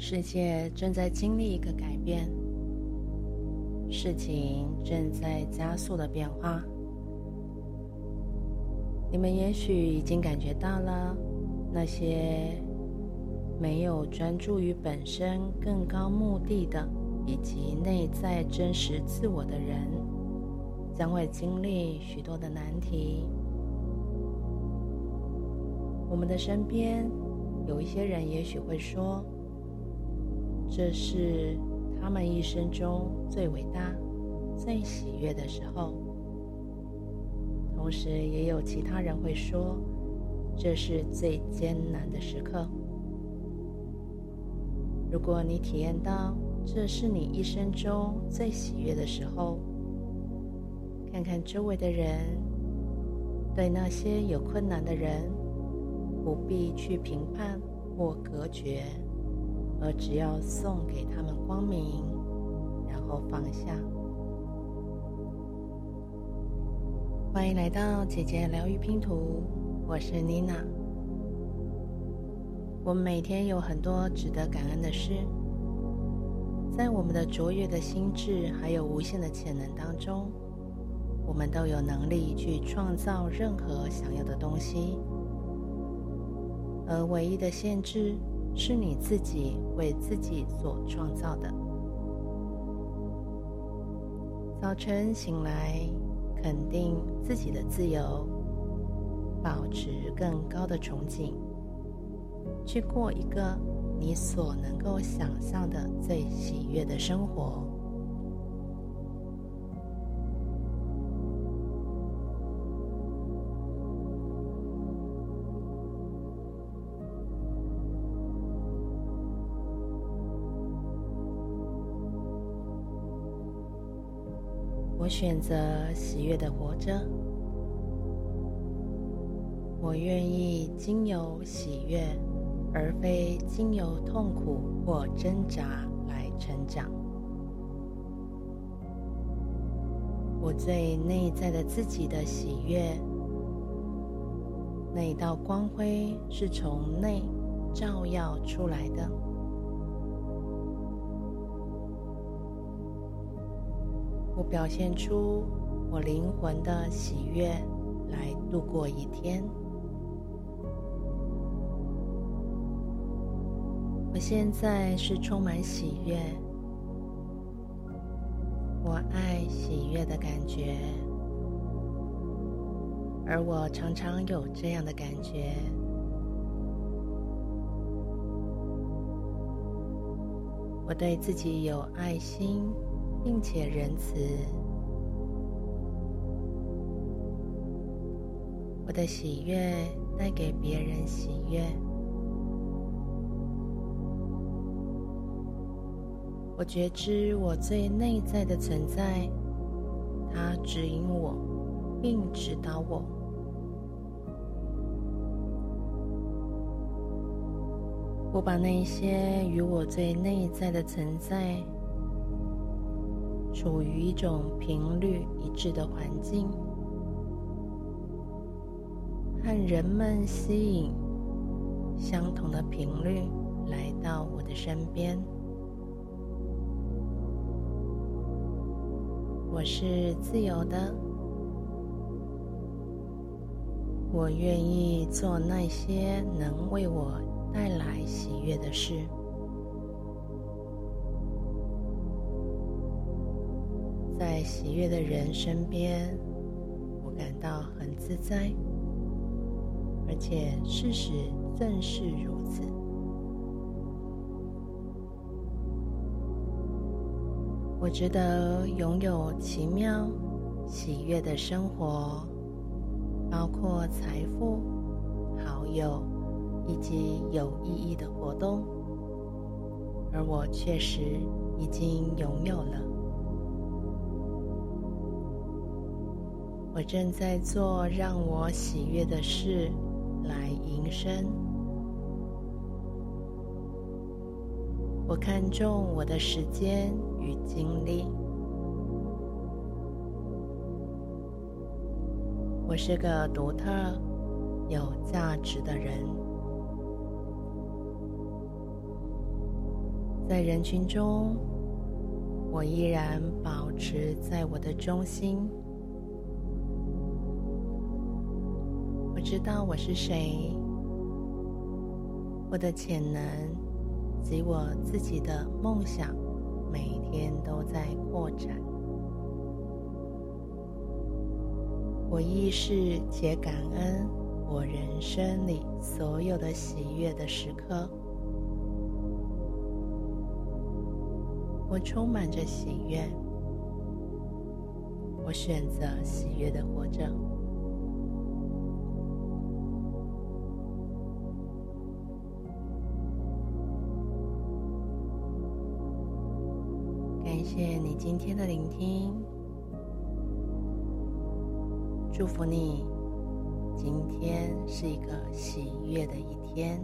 世界正在经历一个改变，事情正在加速的变化。你们也许已经感觉到了，那些没有专注于本身更高目的的，以及内在真实自我的人，将会经历许多的难题。我们的身边有一些人，也许会说，这是他们一生中最伟大、最喜悦的时候。同时，也有其他人会说，这是最艰难的时刻。如果你体验到这是你一生中最喜悦的时候，看看周围的人，对那些有困难的人，不必去评判或隔绝。而只要送给他们光明，然后放下。欢迎来到姐姐疗愈拼图，我是妮娜。我们每天有很多值得感恩的事，在我们的卓越的心智还有无限的潜能当中，我们都有能力去创造任何想要的东西，而唯一的限制，是你自己为自己所创造的。早晨醒来，肯定自己的自由，保持更高的憧憬，去过一个你所能够想象的最喜悦的生活。选择喜悦的活着，我愿意经由喜悦，而非经由痛苦或挣扎来成长。我最内在的自己的喜悦，那一道光辉是从内照耀出来的。我表现出我灵魂的喜悦，来度过一天。我现在是充满喜悦，我爱喜悦的感觉，而我常常有这样的感觉。我对自己有爱心。并且仁慈，我的喜悦带给别人喜悦。我觉知我最内在的存在，它指引我，并指导我。我把那些与我最内在的存在。处于一种频率一致的环境，和人们吸引相同的频率来到我的身边。我是自由的，我愿意做那些能为我带来喜悦的事。在喜悦的人身边，我感到很自在，而且事实正是如此。我值得拥有奇妙、喜悦的生活，包括财富、好友以及有意义的活动，而我确实已经拥有了。我正在做让我喜悦的事来营生。我看重我的时间与精力。我是个独特、有价值的人。在人群中，我依然保持在我的中心。知道我是谁，我的潜能及我自己的梦想，每天都在扩展。我意识且感恩我人生里所有的喜悦的时刻。我充满着喜悦，我选择喜悦的活着。感谢你今天的聆听，祝福你，今天是一个喜悦的一天。